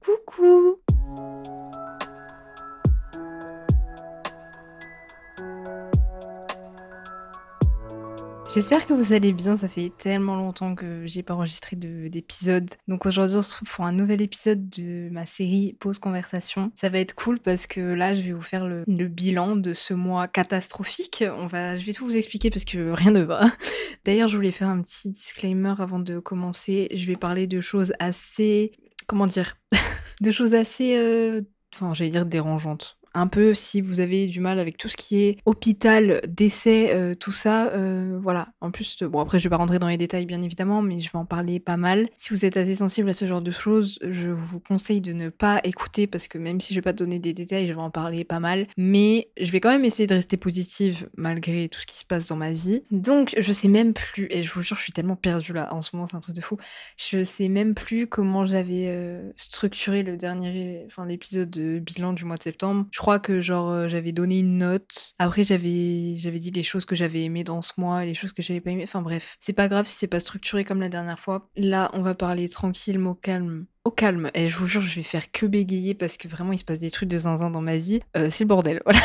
Coucou J'espère que vous allez bien, ça fait tellement longtemps que j'ai pas enregistré d'épisode. Donc aujourd'hui on se retrouve pour un nouvel épisode de ma série Pause Conversation. Ça va être cool parce que là je vais vous faire le, bilan de ce mois catastrophique. On je vais tout vous expliquer parce que rien ne va. D'ailleurs je voulais faire un petit disclaimer avant de commencer. Je vais parler de choses assez... Comment dire De choses assez... Euh, enfin j'allais dire dérangeantes un peu si vous avez du mal avec tout ce qui est hôpital, décès, euh, tout ça, euh, voilà. En plus, bon après je vais pas rentrer dans les détails bien évidemment, mais je vais en parler pas mal. Si vous êtes assez sensible à ce genre de choses, je vous conseille de ne pas écouter parce que même si je vais pas donner des détails, je vais en parler pas mal. Mais je vais quand même essayer de rester positive malgré tout ce qui se passe dans ma vie. Donc je sais même plus, et je vous jure je suis tellement perdue là en ce moment, c'est un truc de fou. Je sais même plus comment j'avais euh, structuré le dernier, enfin l'épisode de bilan du mois de septembre. Crois que genre euh, j'avais donné une note. Après j'avais j'avais dit les choses que j'avais aimées dans ce mois, les choses que j'avais pas aimées. Enfin bref, c'est pas grave si c'est pas structuré comme la dernière fois. Là, on va parler tranquille, au calme. Au calme. Et je vous jure, je vais faire que bégayer parce que vraiment il se passe des trucs de zinzin dans ma vie. Euh, c'est le bordel. Voilà.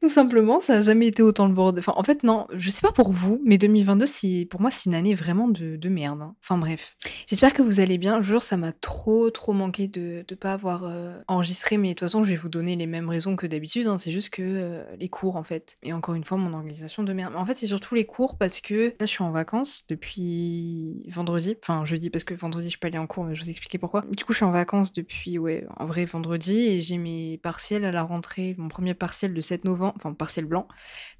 Tout simplement, ça a jamais été autant le bordel. Enfin, en fait, non, je sais pas pour vous, mais 2022, c'est, pour moi, c'est une année vraiment de, de merde. Hein. Enfin, bref. J'espère que vous allez bien. Je ça m'a trop, trop manqué de ne pas avoir euh, enregistré, mais de toute façon, je vais vous donner les mêmes raisons que d'habitude. Hein. C'est juste que euh, les cours, en fait. Et encore une fois, mon organisation de merde. Mais en fait, c'est surtout les cours parce que là, je suis en vacances depuis vendredi. Enfin, jeudi, parce que vendredi, je peux aller en cours, mais je vous expliquer pourquoi. Du coup, je suis en vacances depuis, ouais, en vrai, vendredi, et j'ai mes partiels à la rentrée, mon premier partiel de 7 novembre enfin partiel blanc,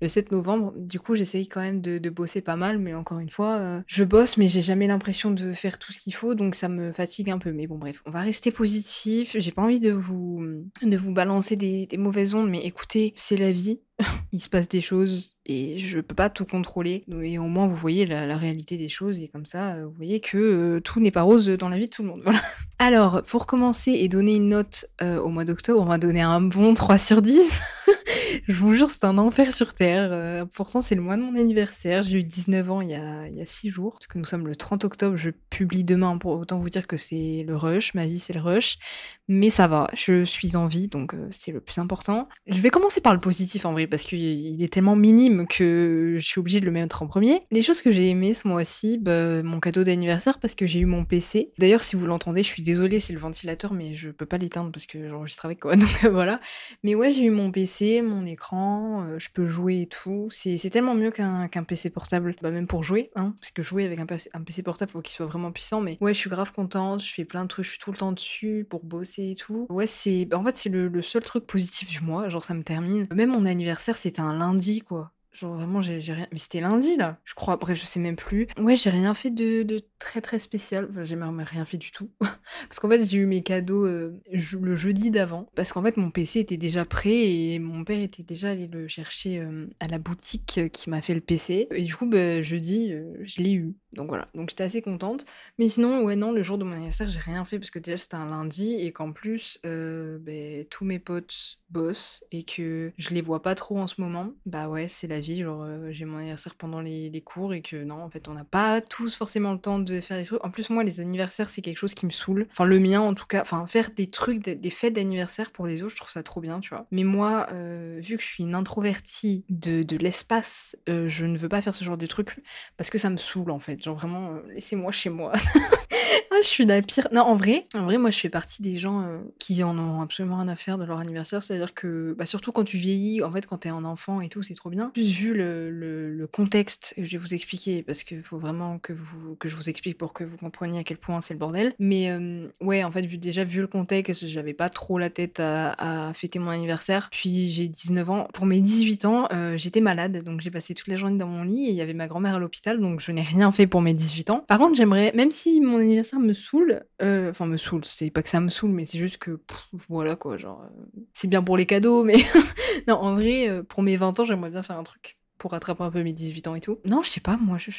le 7 novembre. Du coup, j'essaye quand même de, bosser pas mal, mais encore une fois, euh, je bosse, mais j'ai jamais l'impression de faire tout ce qu'il faut, donc ça me fatigue un peu. Mais bon, bref, on va rester positif. J'ai pas envie de vous, de vous balancer des, des mauvaises ondes, mais écoutez, c'est la vie. il se passe des choses et je peux pas tout contrôler. Et au moins, vous voyez la, réalité des choses et comme ça, euh, vous voyez que euh, tout n'est pas rose dans la vie de tout le monde. Voilà. Alors, pour commencer et donner une note au mois d'octobre, on va donner un bon 3 sur 10. je vous jure, c'est un enfer sur Terre. Euh, pourtant, c'est le mois de mon anniversaire. J'ai eu 19 ans il y, a, il y a 6 jours, parce que nous sommes le 30 octobre. Je publie demain, pour autant vous dire que c'est le rush. Ma vie, c'est le rush. Mais ça va, je suis en vie, donc euh, c'est le plus important. Je vais commencer par le positif en vrai, parce qu'il est tellement minime que je suis obligée de le mettre en premier. Les choses que j'ai aimées ce mois-ci, bah, mon cadeau d'anniversaire, parce que j'ai eu mon PC. D'ailleurs, si vous l'entendez, je suis désolée, c'est le ventilateur, mais je peux pas l'éteindre parce que j'enregistre avec quoi, donc voilà. Mais ouais, j'ai eu mon PC, mon écran, euh, je peux jouer et tout. C'est tellement mieux qu'un PC portable, bah, même pour jouer, hein, parce que jouer avec un PC, portable, faut qu'il soit vraiment puissant. Mais ouais, je suis grave contente, je fais plein de trucs, je suis tout le temps dessus pour bosser et tout. Ouais, c'est bah, en fait, c'est le seul truc positif du mois, genre ça me termine. Même mon anniversaire, c'était un lundi, quoi. Genre vraiment, j'ai rien. Mais c'était lundi là, je crois. Bref, je sais même plus. Ouais, j'ai rien fait de, de très très spécial. Enfin, j'ai même rien fait du tout. Parce qu'en fait, j'ai eu mes cadeaux euh, le jeudi d'avant. Parce qu'en fait, mon PC était déjà prêt et mon père était déjà allé le chercher euh, à la boutique euh, qui m'a fait le PC. Et du coup, bah, jeudi, je l'ai eu. Donc voilà, donc j'étais assez contente. Mais sinon, ouais, non, le jour de mon anniversaire, j'ai rien fait parce que déjà c'était un lundi et qu'en plus, ben, tous mes potes bossent et que je les vois pas trop en ce moment. Bah ouais, c'est la vie. Genre, j'ai mon anniversaire pendant les, cours et que non, en fait, on n'a pas tous forcément le temps de faire des trucs. En plus, moi, les anniversaires, c'est quelque chose qui me saoule. Enfin, le mien en tout cas. Enfin, faire des trucs, des, fêtes d'anniversaire pour les autres, je trouve ça trop bien, tu vois. Mais moi, vu que je suis une introvertie de, l'espace, je ne veux pas faire ce genre de trucs parce que ça me saoule en fait. Genre vraiment, euh, laissez-moi chez moi. ah, je suis la pire. Non, en vrai, en vrai, moi, je fais partie des gens euh, qui en ont absolument rien à faire de leur anniversaire. C'est-à-dire que, bah, surtout quand tu vieillis, en fait, quand t'es un enfant et tout, c'est trop bien. Vu le, contexte, je vais vous expliquer parce qu'il faut vraiment que, vous, je vous explique pour que vous compreniez à quel point c'est le bordel. Mais euh, ouais, en fait, vu, déjà vu le contexte, j'avais pas trop la tête à, fêter mon anniversaire. Puis j'ai 19 ans. Pour mes 18 ans, j'étais malade, donc j'ai passé toute la journée dans mon lit et il y avait ma grand-mère à l'hôpital, donc je n'ai rien fait pour mes 18 ans. Par contre, j'aimerais, même si mon anniversaire me saoule, euh, enfin me saoule, c'est pas que ça me saoule, mais c'est juste que voilà quoi, genre euh, c'est bien pour les cadeaux, mais non, en vrai, euh, pour mes 20 ans, j'aimerais bien faire un truc pour rattraper un peu mes 18 ans et tout. Non, je sais pas, moi, je,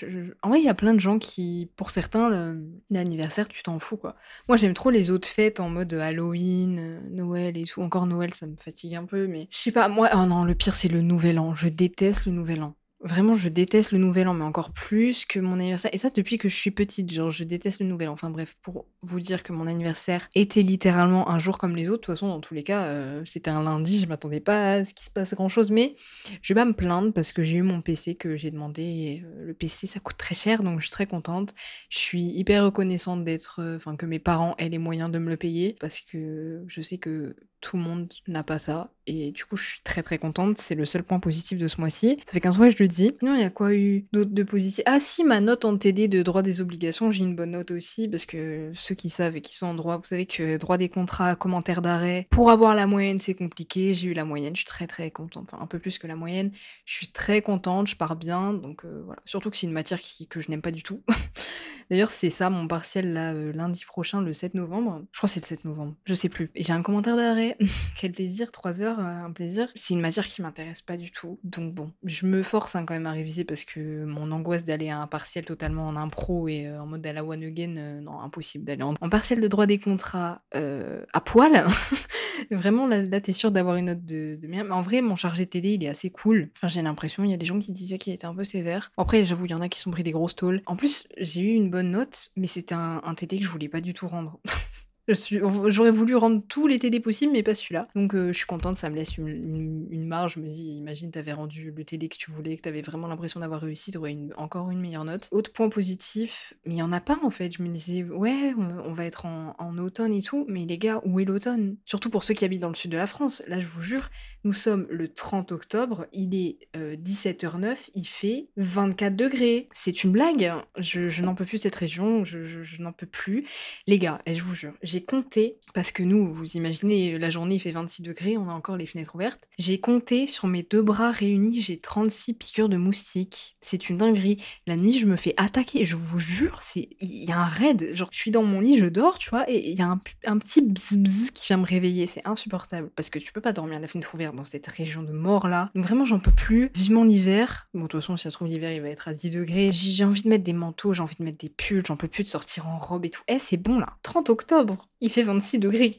en vrai, il y a plein de gens qui, pour certains, l'anniversaire, tu t'en fous, quoi. Moi, j'aime trop les autres fêtes en mode Halloween, Noël et tout. Encore Noël, ça me fatigue un peu, mais je sais pas, moi, oh non, le pire, c'est le Nouvel An. Je déteste le Nouvel An. Vraiment, je déteste le nouvel an, mais encore plus que mon anniversaire. Et ça, depuis que je suis petite, genre, je déteste le nouvel an. Enfin bref, pour vous dire que mon anniversaire était littéralement un jour comme les autres. De toute façon, dans tous les cas, euh, c'était un lundi, je m'attendais pas à ce qu'il se passe grand chose. Mais je vais pas me plaindre parce que j'ai eu mon PC que j'ai demandé. Et euh, le PC, ça coûte très cher, donc je suis très contente. Je suis hyper reconnaissante d'être, euh, enfin, que mes parents aient les moyens de me le payer parce que je sais que tout le monde n'a pas ça. Et du coup, je suis très très contente. C'est le seul point positif de ce mois-ci. Ça fait 15 mois je le dis. Non, il y a quoi eu d'autre de positif? Ah si, ma note en TD de droit des obligations, j'ai une bonne note aussi. Parce que ceux qui savent et qui sont en droit, vous savez que droit des contrats, commentaires d'arrêt, pour avoir la moyenne, c'est compliqué. J'ai eu la moyenne, je suis très très contente. Enfin, un peu plus que la moyenne. Je suis très contente, je pars bien. Donc euh, voilà. Surtout que c'est une matière qui, que je n'aime pas du tout. D'ailleurs, c'est ça mon partiel là, euh, lundi prochain, le 7 novembre. Je crois que c'est le 7 novembre. Je sais plus. Et j'ai un commentaire d'arrêt. Quel plaisir, 3 heures, euh, un plaisir. C'est une matière qui m'intéresse pas du tout. Donc bon, je me force hein, quand même à réviser parce que mon angoisse d'aller à un partiel totalement en impro et euh, en mode à la one again, non, impossible d'aller en, partiel de droit des contrats à poil. Vraiment, là, t'es sûr d'avoir une note de, de. Mais en vrai, mon chargé télé, il est assez cool. Enfin, j'ai l'impression, il y a des gens qui disaient qu'il était un peu sévère. Après, j'avoue, il y en a qui sont pris des grosses tôles. En plus, j'ai eu une bonne note, mais c'était un, un que je voulais pas du tout rendre. J'aurais voulu rendre tous les TD possibles, mais pas celui-là. Donc euh, je suis contente, ça me laisse une, marge. Je me dis, imagine, t'avais rendu le TD que tu voulais, que t'avais vraiment l'impression d'avoir réussi, t'aurais une, encore une meilleure note. Autre point positif, mais il y en a pas en fait. Je me disais, ouais, on, va être en, automne et tout, mais les gars, où est l'automne? Surtout pour ceux qui habitent dans le sud de la France. Là, je vous jure, nous sommes le 30 octobre, il est 17h09, euh, il fait 24 degrés. C'est une blague. Je, n'en peux plus cette région, je, je n'en peux plus. Les gars, et je vous jure, j'ai compté, parce que nous, vous imaginez, la journée il fait 26 degrés, on a encore les fenêtres ouvertes. J'ai compté sur mes deux bras réunis, j'ai 36 piqûres de moustiques. C'est une dinguerie. La nuit, je me fais attaquer, je vous jure, c'est il y a un raid. Genre, je suis dans mon lit, je dors, tu vois, et il y a un, petit bzz, qui vient me réveiller. C'est insupportable, parce que tu peux pas dormir à la fenêtre ouverte dans cette région de mort là. Donc vraiment, j'en peux plus. Vivement l'hiver. Bon, de toute façon, si ça se trouve, l'hiver il va être à 10 degrés. J'ai envie de mettre des manteaux, j'ai envie de mettre des pulls, j'en peux plus de sortir en robe et tout. Eh, c'est bon là. 30 octobre il fait 26 degrés.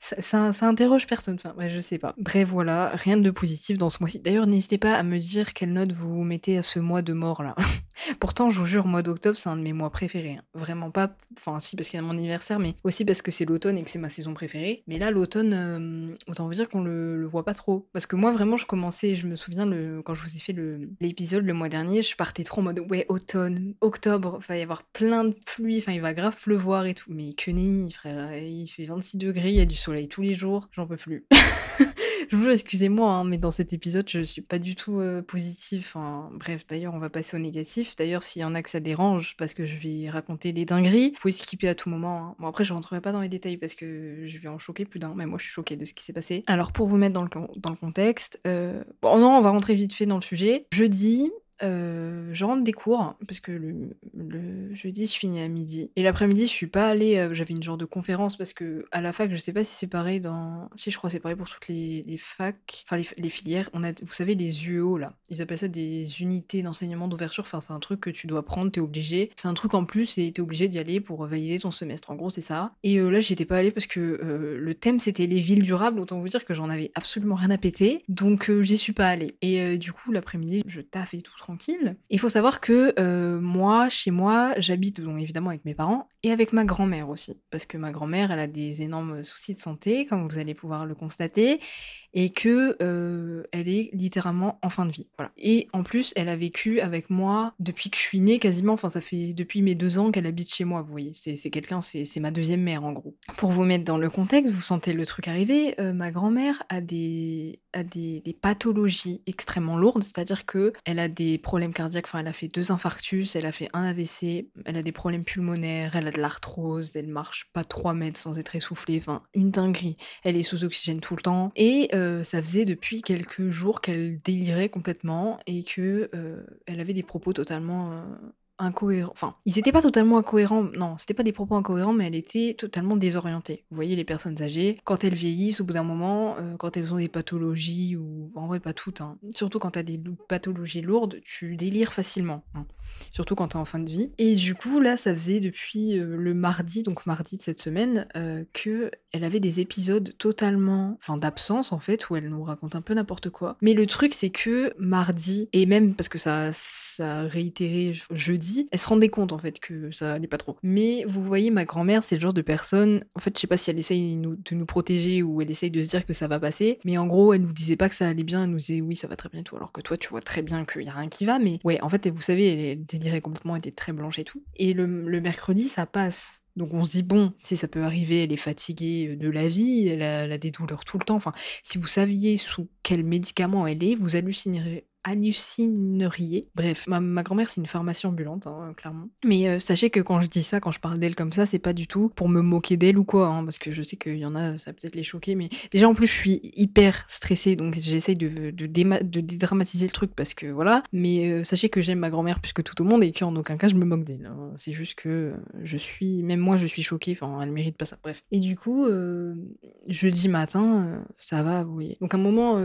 Ça, ça, interroge personne. Enfin, ouais, je sais pas. Bref, voilà, rien de positif dans ce mois-ci. D'ailleurs, n'hésitez pas à me dire quelle note vous mettez à ce mois de mort là. Pourtant, je vous jure, mois d'octobre, c'est un de mes mois préférés. Hein. Vraiment pas, enfin, si, parce qu'il y a mon anniversaire, mais aussi parce que c'est l'automne et que c'est ma saison préférée. Mais là, l'automne, euh, autant vous dire qu'on le, le, voit pas trop. Parce que moi, vraiment, je commençais, je me souviens, quand je vous ai fait l'épisode le, mois dernier, je partais trop en mode, ouais, automne, octobre, il va y avoir plein de pluie, enfin, il va grave pleuvoir et tout. Mais que nenni, frère il fait 26 degrés, il y a du soleil tous les jours, j'en peux plus. je vous excusez-moi, hein, mais dans cet épisode, je suis pas du tout euh, positif. bref, d'ailleurs, on va passer au négatif. D'ailleurs, s'il y en a que ça dérange, parce que je vais raconter des dingueries, vous pouvez skipper à tout moment. Hein. Bon, après, je rentrerai pas dans les détails parce que je vais en choquer plus d'un, mais moi, je suis choquée de ce qui s'est passé. Alors, pour vous mettre dans le, dans le contexte, bon, non, on va rentrer vite fait dans le sujet. Jeudi, euh, je rentre des cours parce que le, jeudi je finis à midi. Et l'après-midi je suis pas allée euh, j'avais une genre de conférence parce que à la fac je sais pas si c'est pareil dans si je crois c'est pareil pour toutes les, facs enfin les, filières. On a vous savez les UEO là. Ils appellent ça des unités d'enseignement d'ouverture. Enfin c'est un truc que tu dois prendre t'es obligé. C'est un truc en plus et t'es obligé d'y aller pour valider ton semestre. En gros c'est ça. Et euh, là j'étais pas allée parce que le thème c'était les villes durables. Autant vous dire que j'en avais absolument rien à péter. Donc j'y suis pas allée. Et du coup l'après-midi je taffe et tout il faut savoir que euh, moi, chez moi, j'habite donc évidemment avec mes parents et avec ma grand-mère aussi, parce que ma grand-mère, elle a des énormes soucis de santé, comme vous allez pouvoir le constater, et que euh, elle est littéralement en fin de vie. Voilà. Et en plus, elle a vécu avec moi depuis que je suis née quasiment. Enfin, ça fait depuis mes deux ans qu'elle habite chez moi. Vous voyez, c'est quelqu'un, c'est ma deuxième mère en gros. Pour vous mettre dans le contexte, vous sentez le truc arriver. Euh, ma grand-mère a des a des, pathologies extrêmement lourdes, c'est-à-dire que elle a des problèmes cardiaques. Enfin, elle a fait deux infarctus, elle a fait un AVC, elle a des problèmes pulmonaires, elle a de l'arthrose, elle marche pas 3 mètres sans être essoufflée. Enfin, une dinguerie. Elle est sous oxygène tout le temps et euh, euh, ça faisait depuis quelques jours qu'elle délirait complètement et que euh, elle avait des propos totalement euh, incohérents. Enfin, ils étaient pas totalement incohérents. Non, c'était pas des propos incohérents, mais elle était totalement désorientée. Vous voyez, les personnes âgées, quand elles vieillissent, au bout d'un moment, euh, quand elles ont des pathologies, ou en vrai, pas toutes, hein. surtout quand t'as des pathologies lourdes, tu délires facilement. Hein. Surtout quand t'es en fin de vie. Et du coup, là, ça faisait depuis euh, le mardi, donc mardi de cette semaine, euh, que elle avait des épisodes totalement, enfin d'absence en fait, où elle nous raconte un peu n'importe quoi. Mais le truc, c'est que mardi, et même parce que ça, ça a réitéré jeudi, elle se rendait compte en fait que ça allait pas trop. Mais vous voyez, ma grand-mère, c'est le genre de personne, en fait, je sais pas si elle essaye de nous protéger ou elle essaye de se dire que ça va passer, mais en gros, elle nous disait pas que ça allait bien, elle nous disait oui, ça va très bien tout, alors que toi, tu vois très bien qu'il y a rien qui va, mais ouais, en fait, vous savez, elle, délirait complètement, était très blanche et tout. Et le, mercredi, ça passe. Donc on se dit, bon, si ça peut arriver, elle est fatiguée de la vie, elle a, elle a, des douleurs tout le temps. Enfin, si vous saviez sous quel médicament elle est, vous hallucinerez hallucineriez. Bref, ma, grand-mère, c'est une pharmacie ambulante, hein, clairement. Mais euh, sachez que quand je dis ça, quand je parle d'elle comme ça, c'est pas du tout pour me moquer d'elle ou quoi, hein, parce que je sais qu'il y en a, ça peut-être les choquer, mais déjà en plus, je suis hyper stressée, donc j'essaye de, dédramatiser le truc parce que voilà. Mais euh, sachez que j'aime ma grand-mère plus que tout au monde et qu'en aucun cas je me moque d'elle. Hein. C'est juste que je suis, même moi, je suis choquée, enfin, elle mérite pas ça. Bref. Et du coup, euh, jeudi matin, ça va, vous voyez. Donc un moment,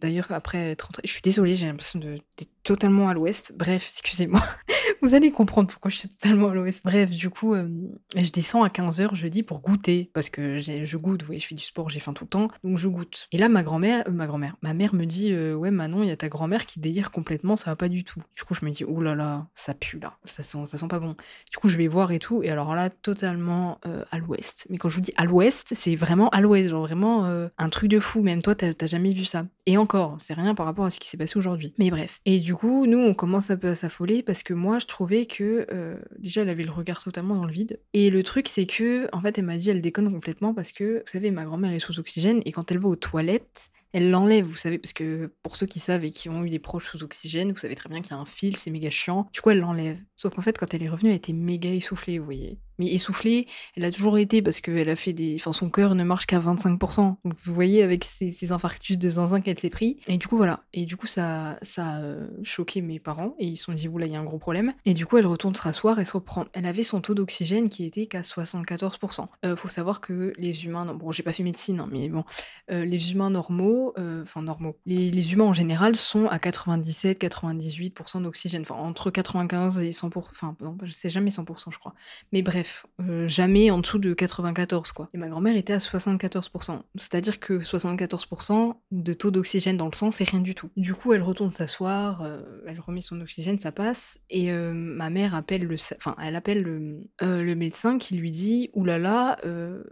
d'ailleurs, après être rentrée, je suis désolée, j'ai l'impression d'être totalement à l'ouest. Bref, excusez-moi. Vous allez comprendre pourquoi je suis totalement à l'ouest. Bref, du coup, euh, je descends à 15h jeudi pour goûter. Parce que je goûte, vous voyez, je fais du sport, j'ai faim tout le temps. Donc je goûte. Et là, ma grand-mère, euh, ma grand-mère, ma mère me dit euh, Ouais, Manon, il y a ta grand-mère qui délire complètement, ça va pas du tout. Du coup, je me dis Oh là là, ça pue là. Ça sent, ça sent pas bon. Du coup, je vais voir et tout. Et alors là, totalement à l'ouest. Mais quand je vous dis à l'ouest, c'est vraiment à l'ouest. Genre vraiment un truc de fou. Même toi, t'as jamais vu ça. Et encore, c'est rien par rapport à ce qui s'est passé aujourd'hui. Mais bref. Et du coup, nous, on commence un peu à s'affoler parce que moi, je trouvais que euh, déjà, elle avait le regard totalement dans le vide. Et le truc, c'est que, en fait, elle m'a dit, elle déconne complètement parce que, vous savez, ma grand-mère est sous oxygène et quand elle va aux toilettes, elle l'enlève, vous savez, parce que pour ceux qui savent et qui ont eu des proches sous oxygène, vous savez très bien qu'il y a un fil, c'est méga chiant. Du coup, elle l'enlève. Sauf qu'en fait, quand elle est revenue, elle était méga essoufflée, vous voyez. Mais essoufflée, elle a toujours été parce qu'elle a fait des. Enfin, son cœur ne marche qu'à 25%. Donc, vous voyez, avec ces, infarctus de zinzin qu'elle s'est pris. Et du coup, voilà. Et du coup, ça, ça a euh, choqué mes parents. Et ils se sont dit, oula, il y a un gros problème. Et du coup, elle retourne se rasseoir et se reprend. Elle avait son taux d'oxygène qui était qu'à 74%. Euh, faut savoir que les humains. Bon, j'ai pas fait médecine, hein, mais bon. Euh, les humains normaux. Euh, enfin, normaux. Les, les, humains en général sont à 97-98% d'oxygène. Enfin, entre 95 et 100%. Enfin, non, je sais jamais 100%, je crois. Mais bref euh, jamais en dessous de 94 quoi. Et ma grand-mère était à 74%. C'est-à-dire que 74% de taux d'oxygène dans le sang, c'est rien du tout. Du coup, elle retourne s'asseoir, euh, elle remet son oxygène, ça passe, et euh, ma mère appelle le, enfin, elle appelle le, le médecin qui lui dit, oulala,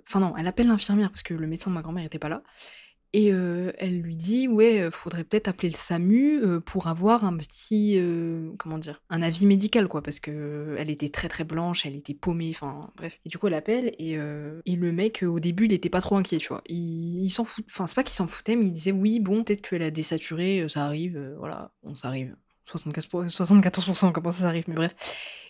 enfin non, elle appelle l'infirmière parce que le médecin de ma grand-mère était pas là. Et elle lui dit ouais, faudrait peut-être appeler le SAMU pour avoir un petit comment dire, un avis médical quoi, parce que elle était très très blanche, elle était paumée, enfin bref. Et du coup elle appelle et, et le mec au début il était pas trop inquiet, tu vois. Il, s'en fout, enfin c'est pas qu'il s'en foutait, mais il disait oui bon peut-être qu'elle a désaturé, ça arrive, voilà, bon ça arrive. 75%, 74%, comment ça arrive, mais bref.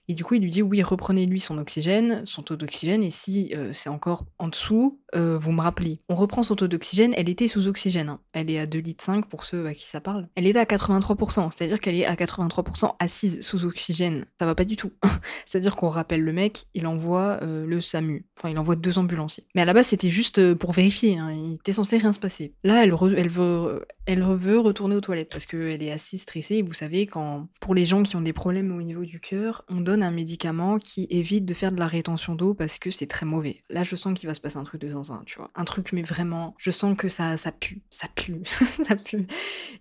Et du coup, il lui dit oui, reprenez-lui son oxygène, son taux d'oxygène, et si euh, c'est encore en dessous, euh, vous me rappelez. On reprend son taux d'oxygène, elle était sous oxygène. Hein. Elle est à 2,5 litres pour ceux à qui ça parle. Elle était à 83%, c'est-à-dire qu'elle est à 83% assise sous oxygène. Ça va pas du tout. c'est-à-dire qu'on rappelle le mec, il envoie euh, le SAMU. Enfin, il envoie deux ambulanciers. Mais à la base, c'était juste pour vérifier. Hein. Il était censé rien se passer. Là, elle, veut, elle veut retourner aux toilettes parce qu'elle est assez stressée. Et vous savez, quand pour les gens qui ont des problèmes au niveau du cœur, on donne un médicament qui évite de faire de la rétention d'eau parce que c'est très mauvais. Là, je sens qu'il va se passer un truc de zinzin, tu vois. Un truc, mais vraiment, je sens que ça, ça pue, ça pue, ça pue.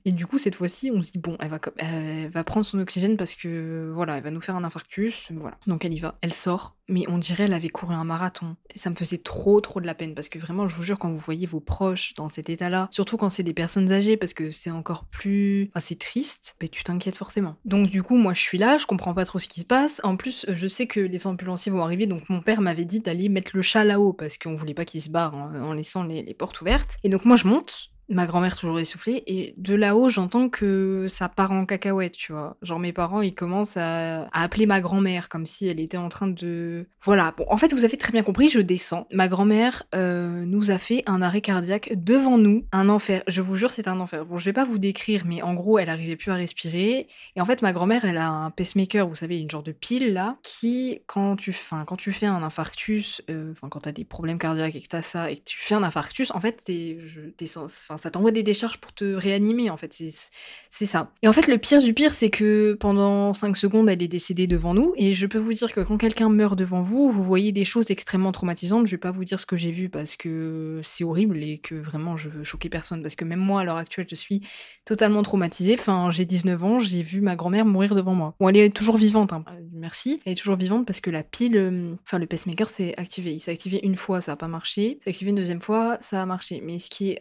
Et du coup, cette fois-ci, on se dit, bon, elle va, elle va prendre son oxygène parce que, voilà, elle va nous faire un infarctus, voilà. Donc elle y va. Elle sort, mais on dirait elle avait couru un marathon. Ça me faisait trop, trop de la peine parce que vraiment, je vous jure, quand vous voyez vos proches dans cet état-là, surtout quand c'est des personnes âgées, parce que c'est encore plus. Enfin, c'est triste, mais tu t'inquiètes forcément. Donc, du coup, moi, je suis là, je comprends pas trop ce qui se passe. En plus, je sais que les ambulanciers vont arriver, donc mon père m'avait dit d'aller mettre le chat là-haut parce qu'on voulait pas qu'il se barre en, laissant les portes ouvertes. Et donc, moi, je monte Ma grand-mère toujours essoufflée et de là-haut, j'entends que ça part en cacahuète, tu vois? Genre mes parents, ils commencent à appeler ma grand-mère comme si elle était en train de voilà, bon, en fait, vous avez très bien compris, je descends. Ma grand-mère, heu, nous a fait un arrêt cardiaque devant nous, un enfer. Je vous jure, c'était un enfer. Bon, je vais pas vous décrire, mais en gros, elle arrivait plus à respirer et en fait, ma grand-mère, elle a un pacemaker, vous savez, une genre de pile là, qui quand tu enfin, quand tu fais un infarctus, heu, enfin, quand tu as des problèmes cardiaques et que tu as ça et que tu fais un infarctus, en fait, c'est je tu ça t'envoie des décharges pour te réanimer, en fait, c'est ça. Et en fait, le pire du pire, c'est que pendant 5 secondes, elle est décédée devant nous. Et je peux vous dire que quand quelqu'un meurt devant vous, vous voyez des choses extrêmement traumatisantes. Je vais pas vous dire ce que j'ai vu parce que c'est horrible et que vraiment je veux choquer personne. Parce que même moi, à l'heure actuelle, je suis totalement traumatisée. Enfin, j'ai 19 ans, j'ai vu ma grand-mère mourir devant moi. Bon, elle est toujours vivante, hein. merci. Elle est toujours vivante parce que la pile, euh, enfin, le pacemaker s'est activé. Il s'est activé une fois, ça a pas marché. Il s'est activé une deuxième fois, ça a marché. Mais ce qui est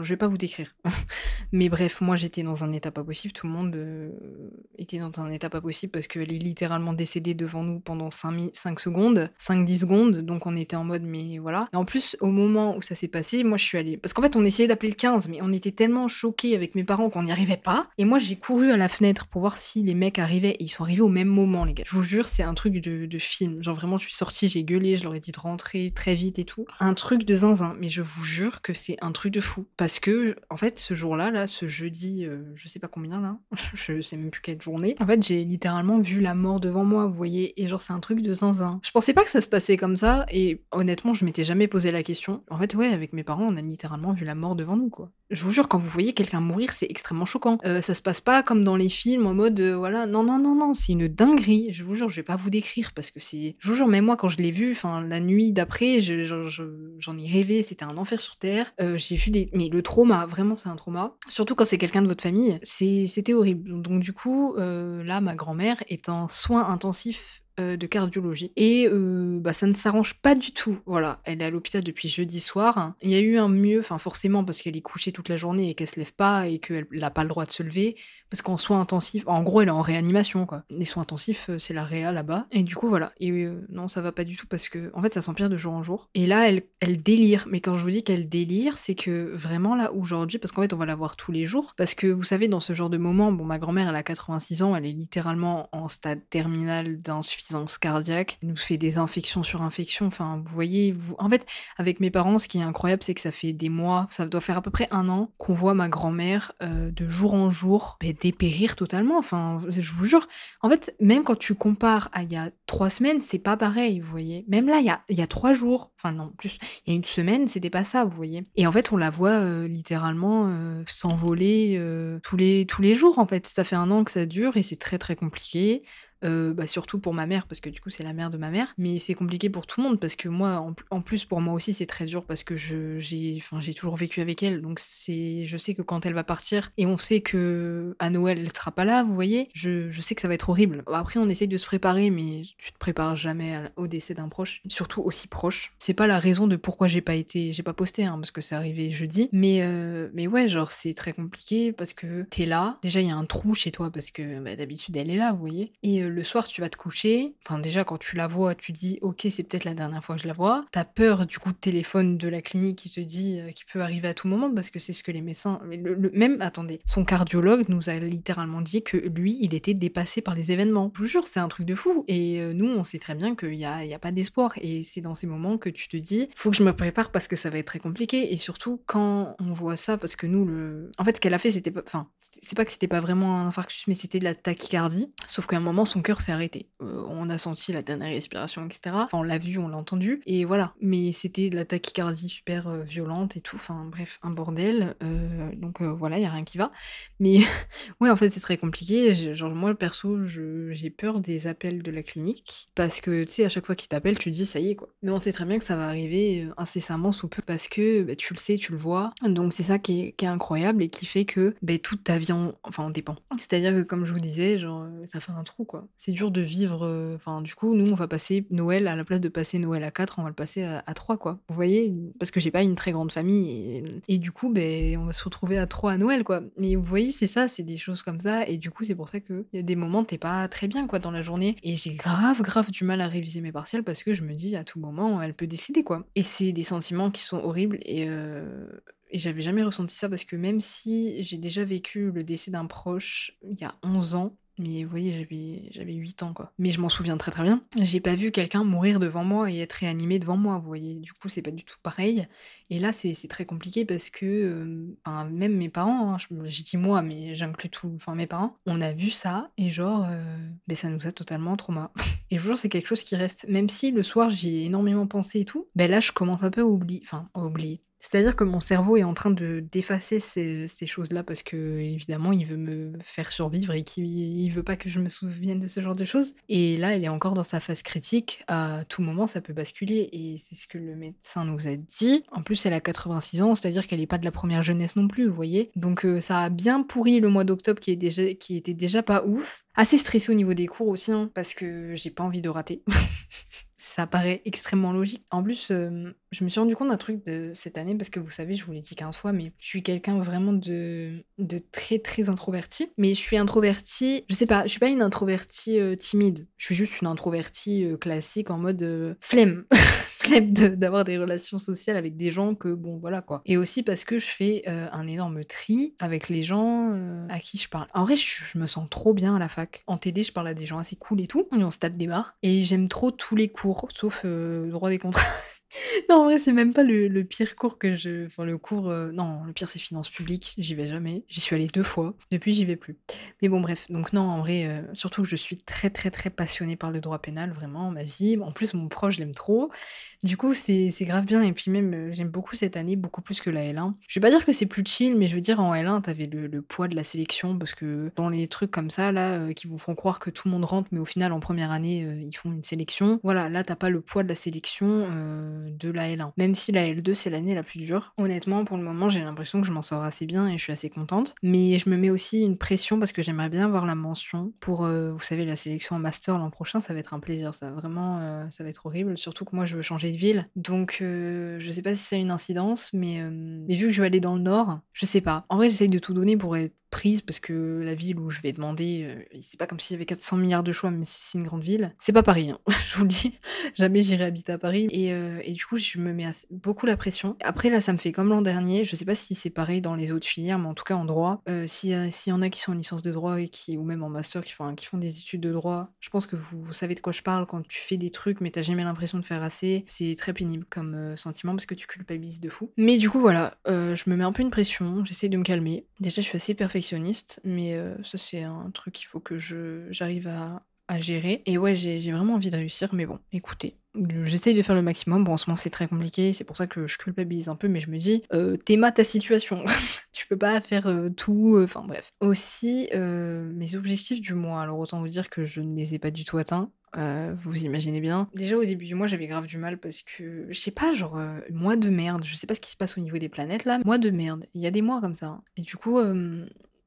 je vais pas vous décrire. Mais bref, moi j'étais dans un état pas possible, tout le monde euh, était dans un état pas possible parce qu'elle est littéralement décédée devant nous pendant 5, 5 secondes, 5-10 secondes, donc on était en mode mais voilà. Et en plus, au moment où ça s'est passé, moi je suis allée. Parce qu'en fait, on essayait d'appeler le 15, mais on était tellement choqués avec mes parents qu'on n'y arrivait pas. Et moi j'ai couru à la fenêtre pour voir si les mecs arrivaient et ils sont arrivés au même moment, les gars. Je vous jure, c'est un truc de, de film. Genre vraiment, je suis sortie, j'ai gueulé, je leur ai dit de rentrer très vite et tout. Un truc de zinzin, mais je vous jure que c'est un truc de fou. Parce que, en fait, ce jour-là, là, ce jeudi, euh, je sais pas combien là, je sais même plus quelle journée, en fait, j'ai littéralement vu la mort devant moi, vous voyez, et genre, c'est un truc de zinzin. Je pensais pas que ça se passait comme ça, et honnêtement, je m'étais jamais posé la question. En fait, ouais, avec mes parents, on a littéralement vu la mort devant nous, quoi. Je vous jure, quand vous voyez quelqu'un mourir, c'est extrêmement choquant. Euh, ça se passe pas comme dans les films en mode euh, voilà, non, non, non, non, c'est une dinguerie. Je vous jure, je vais pas vous décrire parce que c'est. Je vous jure, même moi, quand je l'ai vu, enfin, la nuit d'après, j'en ai rêvé, c'était un enfer sur terre. j'ai vu des. Mais le trauma, vraiment, c'est un trauma. Surtout quand c'est quelqu'un de votre famille, c'était horrible. Donc, du coup, euh, là, ma grand-mère est en soins intensifs euh, de cardiologie. Et euh, bah, ça ne s'arrange pas du tout. Voilà, elle est à l'hôpital depuis jeudi soir. Il y a eu un mieux, enfin forcément parce qu'elle est couchée toute la journée et qu'elle se lève pas et qu'elle n'a pas le droit de se lever. Parce qu'en soins intensifs, en gros, elle est en réanimation quoi. Les soins intensifs, euh, c'est la réa là-bas. Et du coup, voilà. Et non, ça va pas du tout parce que en fait, ça s'empire de jour en jour. Et là, elle, délire. Mais quand je vous dis qu'elle délire, c'est que vraiment là aujourd'hui, parce qu'en fait, on va la voir tous les jours. Parce que vous savez, dans ce genre de moment, bon, ma grand-mère, elle a 86 ans, elle est littéralement en stade terminal d'insuffisance cardiaque, nous fait des infections sur infections. Enfin, vous voyez, vous... en fait, avec mes parents, ce qui est incroyable, c'est que ça fait des mois, ça doit faire à peu près un an, qu'on voit ma grand-mère euh, de jour en jour bah, dépérir totalement. Enfin, je vous jure. En fait, même quand tu compares à il y a trois semaines, c'est pas pareil, vous voyez. Même là, il y a, y a trois jours, enfin non, plus, il y a une semaine, c'était pas ça, vous voyez. Et en fait, on la voit euh, littéralement euh, s'envoler tous, les, tous les jours, en fait. Ça fait un an que ça dure et c'est très très compliqué. Euh, bah, surtout pour ma mère, parce que du coup, c'est la mère de ma mère. Mais c'est compliqué pour tout le monde, parce que moi, en, plus, pour moi aussi, c'est très dur, parce que j'ai toujours vécu avec elle. Donc, c'est je sais que quand elle va partir, et on sait que à Noël, elle sera pas là, vous voyez, je, je sais que ça va être horrible. Après, on essaye de se préparer, mais tu te prépares jamais au décès d'un proche, surtout aussi proche. C'est pas la raison de pourquoi j'ai pas été, j'ai pas posté, hein, parce que c'est arrivé jeudi. Mais, euh, mais ouais, genre, c'est très compliqué, parce que t'es là. Déjà, il y a un trou chez toi, parce que bah, d'habitude, elle est là, vous voyez. Et euh, le soir, tu vas te coucher. Enfin, déjà, quand tu la vois, tu dis, ok, c'est peut-être la dernière fois que je la vois. T'as peur du coup de téléphone de la clinique qui te dit euh, qu'il peut arriver à tout moment parce que c'est ce que les médecins. Même, attendez, son cardiologue nous a littéralement dit que lui, il était dépassé par les événements. Je vous jure, c'est un truc de fou. Et euh, nous, on sait très bien qu'il n'y a, y a pas d'espoir. Et c'est dans ces moments que tu te dis, faut que je me prépare parce que ça va être très compliqué. Et surtout, quand on voit ça, parce que nous. En fait, ce qu'elle a fait, c'était pas. Enfin, c'est pas que c'était pas vraiment un infarctus, mais c'était de la tachycardie. Sauf qu'à un moment, son cœur s'est arrêté. Euh, on a senti la dernière respiration, etc. Enfin, on l'a vu, on l'a entendu. Et voilà. Mais c'était de la tachycardie super euh, violente et tout. Enfin, bref, un bordel. Euh, donc voilà, il y a rien qui va. Mais ouais, en fait, c'est très compliqué. Genre, moi, perso, j'ai peur des appels de la clinique. Parce que, tu sais, à chaque fois qu'ils t'appellent, tu te dis, ça y est, quoi. Mais on sait très bien que ça va arriver incessamment sous peu parce que bah, tu le sais, tu le vois. Donc, c'est ça qui est, incroyable et qui fait que bah, toute ta vie, en... enfin, on dépend. C'est-à-dire que, comme je vous disais, genre, ça fait un trou, quoi. C'est dur de vivre. Euh, enfin, du coup, nous, on va passer Noël, à la place de passer Noël à 4, on va le passer à, 3, quoi. Vous voyez Parce que j'ai pas une très grande famille. Et, du coup, ben, on va se retrouver à 3 à Noël, quoi. Mais vous voyez, c'est ça, c'est des choses comme ça. Et du coup, c'est pour ça qu'il y a des moments, t'es pas très bien, quoi, dans la journée. Et j'ai grave, grave du mal à réviser mes partiels parce que je me dis, à tout moment, elle peut décider, quoi. Et c'est des sentiments qui sont horribles et. Euh, et j'avais jamais ressenti ça parce que même si j'ai déjà vécu le décès d'un proche il y a 11 ans, mais vous voyez, j'avais, j'avais 8 ans, quoi. Mais je m'en souviens très très bien. J'ai pas vu quelqu'un mourir devant moi et être réanimé devant moi, vous voyez. Du coup, c'est pas du tout pareil. Et là, c'est, très compliqué parce que, euh, même mes parents, hein, j'ai dit moi, mais j'inclus tout, enfin mes parents, on a vu ça et genre, euh, ben, ça nous a totalement trauma. et toujours, c'est quelque chose qui reste, même si le soir j'y ai énormément pensé et tout, ben là, je commence un peu à oublier, enfin, à oublier. C'est-à-dire que mon cerveau est en train de d'effacer ces, choses-là parce que évidemment il veut me faire survivre et qu'il veut pas que je me souvienne de ce genre de choses. Et là, elle est encore dans sa phase critique. À tout moment, ça peut basculer et c'est ce que le médecin nous a dit. En plus, elle a 86 ans, c'est-à-dire qu'elle n'est pas de la première jeunesse non plus, vous voyez. Donc euh, ça a bien pourri le mois d'octobre qui, était déjà pas ouf. Assez stressé au niveau des cours aussi, hein, parce que j'ai pas envie de rater. ça paraît extrêmement logique. En plus, euh, je me suis rendu compte d'un truc cette année, parce que vous savez, je vous l'ai dit 15 fois, mais je suis quelqu'un vraiment de, très très introverti. Mais je suis introvertie, je sais pas, je suis pas une introvertie euh, timide. Je suis juste une introvertie euh, classique en mode flemme. flemme d'avoir des relations sociales avec des gens que, bon, voilà quoi. Et aussi parce que je fais un énorme tri avec les gens à qui je parle. En vrai, je, je, me sens trop bien à la fac. En TD, je parle à des gens assez cool et tout, et on se tape des barres. Et j'aime trop tous les cours sauf euh, droit des contrats. Non, en vrai, c'est même pas le, pire cours que je. Enfin, le cours. Euh, non, le pire, c'est finances publiques. J'y vais jamais. J'y suis allée deux fois. Depuis, j'y vais plus. Mais bon, bref. Donc, non, en vrai, euh, surtout que je suis très, très, très passionnée par le droit pénal, vraiment, ma vie. En plus, mon proche, je l'aime trop. Du coup, c'est grave bien. Et puis, même, euh, j'aime beaucoup cette année, beaucoup plus que la L1. Je vais pas dire que c'est plus chill, mais je veux dire, en L1, t'avais le, le poids de la sélection. Parce que dans les trucs comme ça, là, qui vous font croire que tout le monde rentre, mais au final, en première année, ils font une sélection. Voilà, là, t'as pas le poids de la sélection de la L1. Même si la L2, c'est l'année la plus dure. Honnêtement, pour le moment, j'ai l'impression que je m'en sors assez bien et je suis assez contente. Mais je me mets aussi une pression parce que j'aimerais bien avoir la mention pour, euh, vous savez, la sélection en master l'an prochain. Ça va être un plaisir. Ça, vraiment, euh, ça va être horrible. Surtout que moi, je veux changer de ville. Donc, euh, je sais pas si c'est une incidence, mais, mais vu que je vais aller dans le nord, je sais pas. En vrai, j'essaye de tout donner pour être prise parce que la ville où je vais demander, euh, c'est pas comme s'il y avait 400 milliards de choix, mais si c'est une grande ville, c'est pas Paris, hein. je vous le dis. Jamais j'irai habiter à Paris. Et, euh, et, du coup, je me mets beaucoup la pression. Après, là, ça me fait comme l'an dernier. Je sais pas si c'est pareil dans les autres filières, mais en tout cas en droit. Euh, S'il y, en a qui sont en licence de droit et qui, ou même en master, qui font, qui font des études de droit, je pense que vous, savez de quoi je parle quand tu fais des trucs, mais t'as jamais l'impression de faire assez. C'est très pénible comme euh, sentiment parce que tu culpabilises de fou. Mais du coup, voilà, je me mets un peu une pression. J'essaie de me calmer. Déjà, je suis assez perfectionniste, mais euh, ça, c'est un truc qu'il faut que je j'arrive à, gérer. Et ouais, j'ai vraiment envie de réussir, mais bon, écoutez, j'essaye de faire le maximum. Bon, en ce moment, c'est très compliqué, c'est pour ça que je culpabilise un peu, mais je me dis, euh, t'aimes ta situation. tu peux pas faire euh, tout, euh, enfin bref. Aussi, mes objectifs du mois, alors autant vous dire que je ne les ai pas du tout atteints. Vous imaginez bien. Déjà au début du mois, j'avais grave du mal parce que je sais pas, genre mois de merde. Je sais pas ce qui se passe au niveau des planètes là. Mois de merde. Il y a des mois comme ça. Et du coup,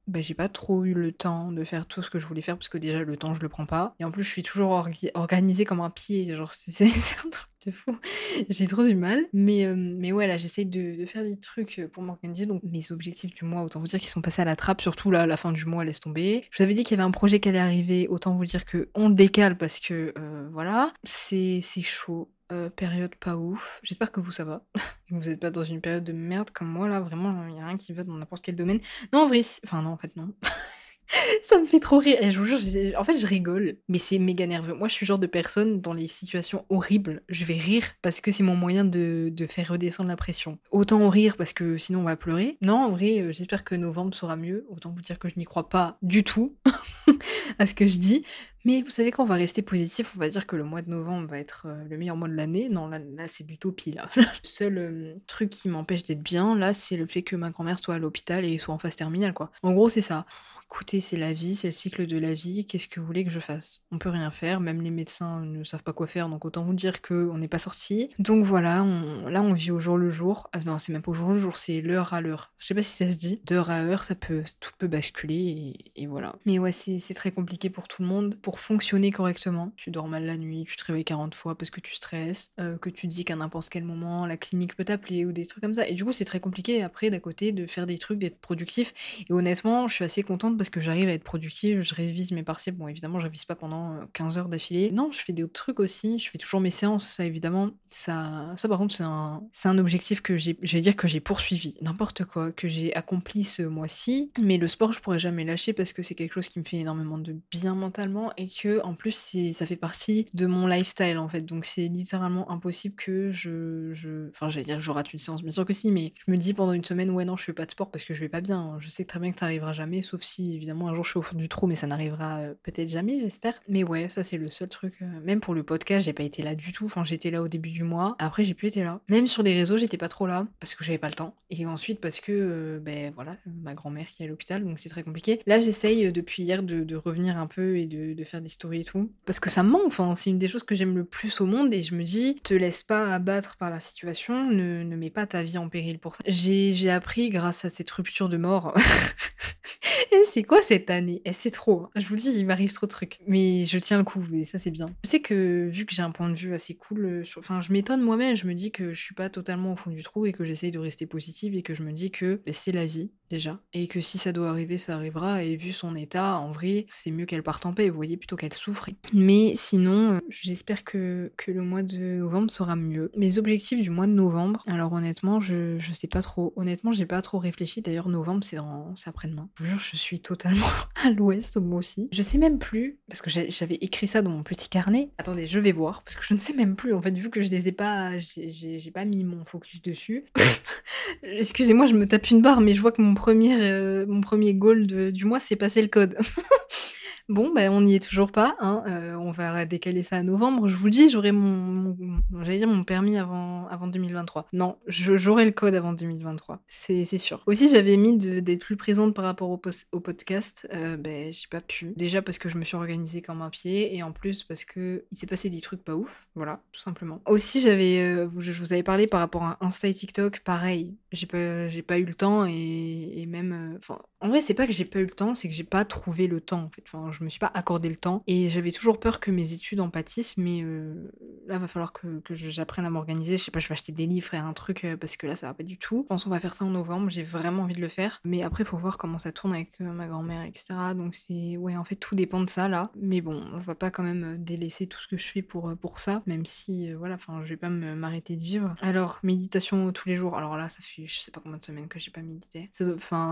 bah, j'ai pas trop eu le temps de faire tout ce que je voulais faire parce que déjà le temps je le prends pas et en plus je suis toujours organisée comme un pied genre c'est un truc de fou j'ai trop du mal mais euh, mais ouais là j'essaye de, faire des trucs euh, pour m'organiser donc mes objectifs du mois autant vous dire qu'ils sont passés à la trappe surtout là la fin du mois laisse tomber je vous avais dit qu'il y avait un projet qui allait arriver autant vous dire que on décale parce que euh, voilà c'est chaud période pas ouf. J'espère que vous, ça va. vous n'êtes pas dans une période de merde comme moi, là. Vraiment, il n'y a rien qui va dans n'importe quel domaine. Non, en vrai, enfin, non, en fait, non. ça me fait trop rire. Je vous jure, en fait, je rigole, mais c'est méga nerveux. Moi, je suis le genre de personne, dans les situations horribles, je vais rire parce que c'est mon moyen de, faire redescendre la pression. Autant rire parce que sinon on va pleurer. Non, en vrai, euh, j'espère que novembre sera mieux. Autant vous dire que je n'y crois pas du tout à ce que je dis. Mais vous savez qu'on va rester positif, on va dire que le mois de novembre va être euh, le meilleur mois de l'année. Non, là, là c'est l'utopie, là. le seul euh, truc qui m'empêche d'être bien, là, c'est le fait que ma grand-mère soit à l'hôpital et soit en phase terminale, quoi. En gros, c'est ça écoutez, c'est la vie, c'est le cycle de la vie, qu'est-ce que vous voulez que je fasse? On peut rien faire, même les médecins ne savent pas quoi faire, donc autant vous dire qu'on n'est pas sorti. Donc voilà, là on vit au jour le jour. Ah, non, c'est même pas au jour le jour, c'est l'heure à l'heure. Je sais pas si ça se dit. D'heure à heure, ça peut, tout peut basculer et, voilà. Mais ouais, c'est très compliqué pour tout le monde. Pour fonctionner correctement, tu dors mal la nuit, tu te réveilles 40 fois parce que tu stresses, euh, que tu dis qu'à n'importe quel moment, la clinique peut t'appeler ou des trucs comme ça. Et du coup, c'est très compliqué après, d'à côté, de faire des trucs, d'être productif. Et honnêtement, je suis assez contente parce que j'arrive à être productive, je révise mes partiels. Bon, évidemment, je révise pas pendant 15 heures d'affilée. Non, je fais d'autres trucs aussi. Je fais toujours mes séances, ça évidemment. Ça, ça par contre, c'est un, un objectif que j'ai, j'allais dire que j'ai poursuivi, n'importe quoi, que j'ai accompli ce mois-ci. Mais le sport, je pourrais jamais lâcher parce que c'est quelque chose qui me fait énormément de bien mentalement et que en plus, ça fait partie de mon lifestyle en fait. Donc c'est littéralement impossible que je, je... enfin, j'allais dire que je rate une séance, bien sûr que si, mais je me dis pendant une semaine, ouais, non, je fais pas de sport parce que je vais pas bien. Je sais très bien que ça arrivera jamais, sauf si évidemment un jour je suis au fond du trou, mais ça n'arrivera euh, peut-être jamais, j'espère. Mais ouais, ça c'est le seul truc. euh, Même pour le podcast, j'ai pas été là du tout. Enfin, j'étais là au début du mois. Après, j'ai plus été là. Même sur les réseaux, j'étais pas trop là parce que j'avais pas le temps. Et ensuite parce que, euh, ben voilà, ma grand-mère qui est à l'hôpital, donc c'est très compliqué. Là, j'essaye depuis hier de, revenir un peu et de, faire des stories et tout. Parce que ça me manque, enfin, c'est une des choses que j'aime le plus au monde et je me dis, te laisse pas abattre par la situation, ne, mets pas ta vie en péril pour ça. J'ai j'ai appris grâce à cette rupture de mort. Et c'est quoi cette année? Eh, C'est trop. hein. Je vous le dis, il m'arrive trop de trucs. Mais je tiens le coup, et ça c'est bien. Je sais que vu que j'ai un point de vue assez cool, euh, enfin je m'étonne moi-même, je me dis que je suis pas totalement au fond du trou et que j'essaye de rester positive et que je me dis que ben, c'est la vie déjà. Et que si ça doit arriver, ça arrivera. Et vu son état, en vrai, c'est mieux qu'elle parte en paix, vous voyez, plutôt qu'elle souffre. Mais sinon, euh, j'espère que, que le mois de novembre sera mieux. Mes objectifs du mois de novembre, alors honnêtement, je, je sais pas trop. Honnêtement, j'ai pas trop réfléchi. D'ailleurs, novembre, c'est après-demain. Je je suis totalement à l'ouest, moi aussi. Je sais même plus, parce que j'avais écrit ça dans mon petit carnet. Attendez, je vais voir, parce que je ne sais même plus, en fait, vu que je les ai pas, j'ai pas mis mon focus dessus. Excusez-moi, je me tape une barre, mais je vois que mon euh, mon premier goal du mois, c'est passer le code. Bon, ben on n'y est toujours pas. Hein. euh, on va décaler ça à novembre. Je vous dis, j'aurai mon, j'allais dire mon permis avant, avant 2023. Non, j'aurai le code avant 2023. C'est sûr. Aussi, j'avais mis d'être plus présente par rapport au, au podcast. Euh, ben, j'ai pas pu. Déjà parce que je me suis organisée comme un pied et en plus parce que il s'est passé des trucs pas ouf. Voilà, tout simplement. Aussi, j'avais, euh, je, vous avais parlé par rapport à Insta et TikTok. Pareil, j'ai pas, j'ai pas eu le temps et, et même, en vrai, c'est pas que j'ai pas eu le temps, c'est que j'ai pas trouvé le temps en fait. Je me suis pas accordé le temps et j'avais toujours peur que mes études en pâtissent, mais euh, là, va falloir que, j'apprenne à m'organiser. Je sais pas, je vais acheter des livres et un truc euh, parce que là, ça va pas du tout. Je pense qu'on va faire ça en novembre. J'ai vraiment envie de le faire, mais après, faut voir comment ça tourne avec euh, ma grand-mère, etc. Donc c'est, ouais, en fait, tout dépend de ça là. Mais bon, on va pas quand même délaisser tout ce que je fais pour pour ça, même si, voilà, enfin, je vais pas m'arrêter de vivre. Alors, méditation tous les jours. Alors là, ça fait, je sais pas combien de semaines que j'ai pas médité. Ça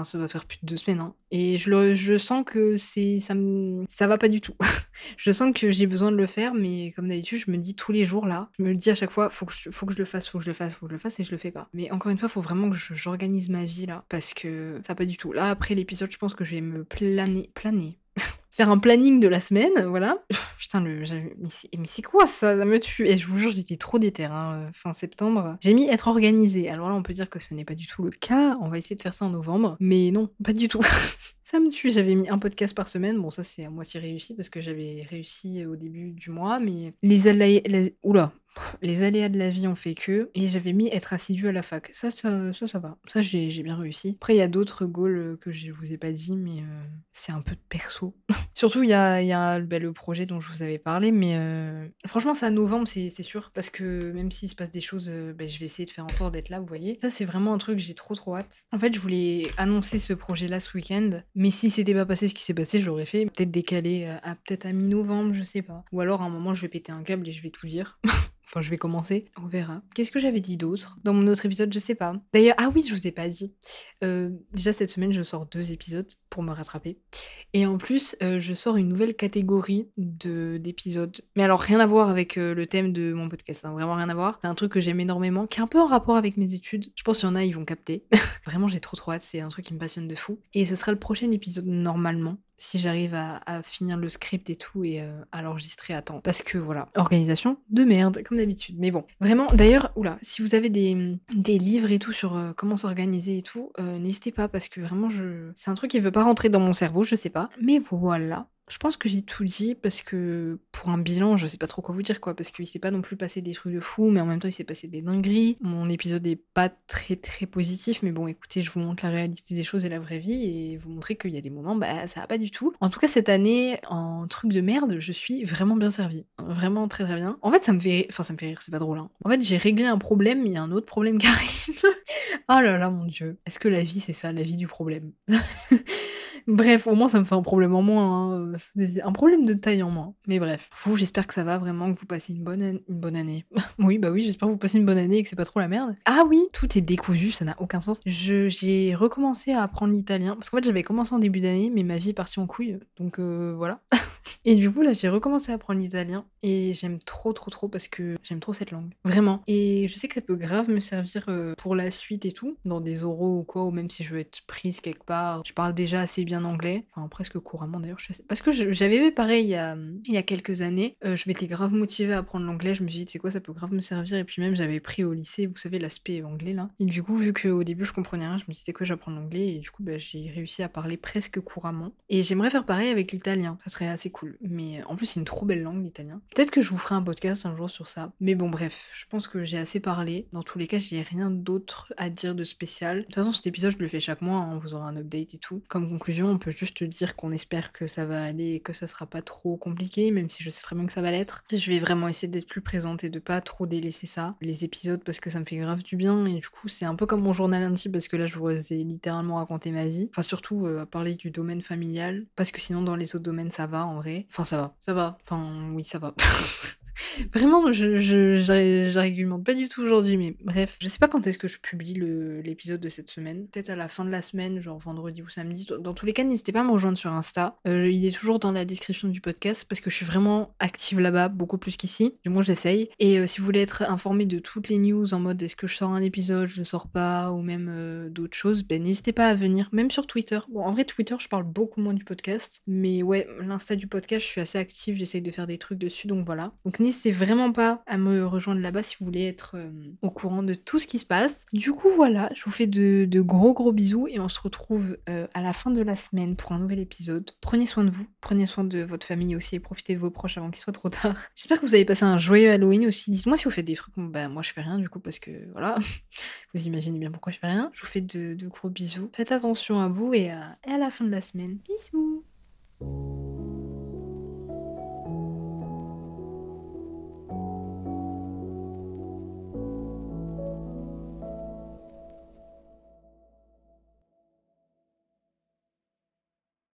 ça doit faire plus de deux semaines. hein. Et je, le, je sens que c'est, ça, me, ça va pas du tout. je sens que j'ai besoin de le faire, mais comme d'habitude, je me dis tous les jours là, je me le dis à chaque fois, faut que je, faut que je le fasse, faut que je le fasse, faut que je le fasse, et je le fais pas. Mais encore une fois, faut vraiment que j'organise ma vie là, parce que ça va pas du tout. Là, après l'épisode, je pense que je vais me planer, planer. Faire un planning de la semaine, voilà. Putain, mais c'est quoi ça? Ça me tue. Et je vous jure, j'étais trop déter, hein, euh, fin septembre. J'ai mis être organisée. Alors là, on peut dire que ce n'est pas du tout le cas. On va essayer de faire ça en novembre. Mais non, pas du tout. Ça me tue, j'avais mis un podcast par semaine. Bon, ça c'est à moitié réussi parce que j'avais réussi au début du mois, mais les aléas. Oula. Les aléas de la vie ont fait que, et j'avais mis être assidu à la fac. Ça, ça, ça, va. Ça, j'ai bien réussi. Après, il y a d'autres goals euh, que je vous ai pas dit, mais euh, c'est un peu de perso. Surtout, il y a, y a bah, le projet dont je vous avais parlé, mais euh, franchement, c'est à novembre, c'est sûr, parce que même s'il se passe des choses, euh, bah, je vais essayer de faire en sorte d'être là, vous voyez. Ça, c'est vraiment un truc j'ai trop trop hâte. En fait, je voulais annoncer ce projet-là ce week-end, mais si c'était pas passé ce qui s'est passé, je l'aurais fait. Peut-être décaler euh, à peut-être à mi-novembre, je sais pas. Ou alors à un moment, je vais péter un câble et je vais tout dire. Enfin, je vais commencer, on verra. Qu'est-ce que j'avais dit d'autre dans mon autre épisode? Je sais pas. D'ailleurs, ah oui, je vous ai pas dit. Euh, déjà, cette semaine, je sors deux épisodes pour me rattraper. Et en plus, euh, je sors une nouvelle catégorie de d'épisodes. Mais alors, rien à voir avec euh, le thème de mon podcast, hein, vraiment rien à voir. C'est un truc que j'aime énormément, qui est un peu en rapport avec mes études. Je pense qu'il y en a, ils vont capter. vraiment, j'ai trop trop hâte, c'est un truc qui me passionne de fou. Et ce sera le prochain épisode normalement si j'arrive à, finir le script et tout et euh, à l'enregistrer à temps. Parce que voilà, organisation de merde, comme d'habitude. Mais bon, vraiment, d'ailleurs, oula, si vous avez des, livres et tout sur euh, comment s'organiser et tout, euh, n'hésitez pas parce que vraiment, je... c'est un truc qui veut pas rentrer dans mon cerveau, je sais pas. Mais voilà. Je pense que j'ai tout dit parce que pour un bilan, je sais pas trop quoi vous dire quoi, parce qu'il s'est pas non plus passé des trucs de fou, mais en même temps il s'est passé des dingueries. Mon épisode est pas très très positif, mais bon écoutez, je vous montre la réalité des choses et la vraie vie et vous montrer qu'il y a des moments, bah ça va pas du tout. En tout cas cette année, en truc de merde, je suis vraiment bien servie, vraiment très très bien. En fait ça me fait, enfin ça me fait rire, c'est pas drôle. Hein. En fait j'ai réglé un problème, mais il y a un autre problème qui arrive. oh là là mon dieu, est-ce que la vie c'est ça, la vie du problème? Bref, au moins ça me fait un problème en moins, hein, un problème de taille en moins. Mais bref, vous, j'espère que ça va vraiment, que vous passez une bonne, une bonne année. oui, bah oui, j'espère que vous passez une bonne année et que c'est pas trop la merde. Ah oui, tout est décousu, ça n'a aucun sens. J'ai recommencé à apprendre l'italien, parce qu'en fait j'avais commencé en début d'année, mais ma vie est partie en couille, donc euh, voilà. et du coup là j'ai recommencé à apprendre l'italien et j'aime trop trop trop parce que j'aime trop cette langue, vraiment. Et je sais que ça peut grave me servir euh, pour la suite et tout, dans des oraux ou quoi, ou même si je veux être prise quelque part. Je parle déjà assez bien anglais, enfin presque couramment d'ailleurs. Parce que j'avais vu pareil il y a, il y a quelques années, euh, je m'étais grave motivée à apprendre l'anglais, je me suis dit, c'est quoi, ça peut grave me servir. Et puis même, j'avais pris au lycée, vous savez, l'aspect anglais là. Et du coup, vu qu'au début, je comprenais rien, je me disais, quoi, j'apprends l'anglais. Et du coup, bah, j'ai réussi à parler presque couramment. Et j'aimerais faire pareil avec l'italien, ça serait assez Mais en plus, c'est une trop belle langue, l'italien. Peut-être que je vous ferai un podcast un jour sur ça. Mais bon, bref, je pense que j'ai assez parlé. Dans tous les cas, j'ai rien d'autre à dire de spécial. De toute façon, cet épisode, je le fais chaque mois, hein, on vous aura un update et tout. Comme conclusion, on peut juste dire qu'on espère que ça va aller et que ça sera pas trop compliqué, même si je sais très bien que ça va l'être. Je vais vraiment essayer d'être plus présente et de pas trop délaisser ça, les épisodes, parce que ça me fait grave du bien. Et du coup, c'est un peu comme mon journal intime, parce que là, je vous ai littéralement raconté ma vie. Enfin, surtout euh, à parler du domaine familial, parce que sinon, dans les autres domaines, ça va en vrai. Enfin, ça va, ça va. Enfin, oui, ça va. Vraiment, je, je, pas du tout aujourd'hui, mais bref. Je sais pas quand est-ce que je publie l'épisode de cette semaine. Peut-être à la fin de la semaine, genre vendredi ou samedi. Dans tous les cas, n'hésitez pas à me rejoindre sur Insta. Euh, il est toujours dans la description du podcast parce que je suis vraiment active là-bas, beaucoup plus qu'ici. Du moins, j'essaye. Et euh, si vous voulez être informé de toutes les news en mode est-ce que je sors un épisode, je sors pas, ou même euh, d'autres choses, ben n'hésitez pas à venir, même sur Twitter. Bon, en vrai, Twitter, je parle beaucoup moins du podcast. Mais ouais, l'Insta du podcast, je suis assez active, j'essaye de faire des trucs dessus, donc voilà. N'hésitez vraiment pas à me rejoindre là-bas si vous voulez être euh, au courant de tout ce qui se passe. Du coup, voilà, je vous fais de, gros gros bisous et on se retrouve euh, à la fin de la semaine pour un nouvel épisode. Prenez soin de vous, prenez soin de votre famille aussi et profitez de vos proches avant qu'il soit trop tard. J'espère que vous avez passé un joyeux Halloween aussi. Dites-moi si vous faites des trucs. Bah, moi, je fais rien du coup parce que voilà, vous imaginez bien pourquoi je fais rien. Je vous fais de, gros bisous. Faites attention à vous et à la fin de la semaine. Bisous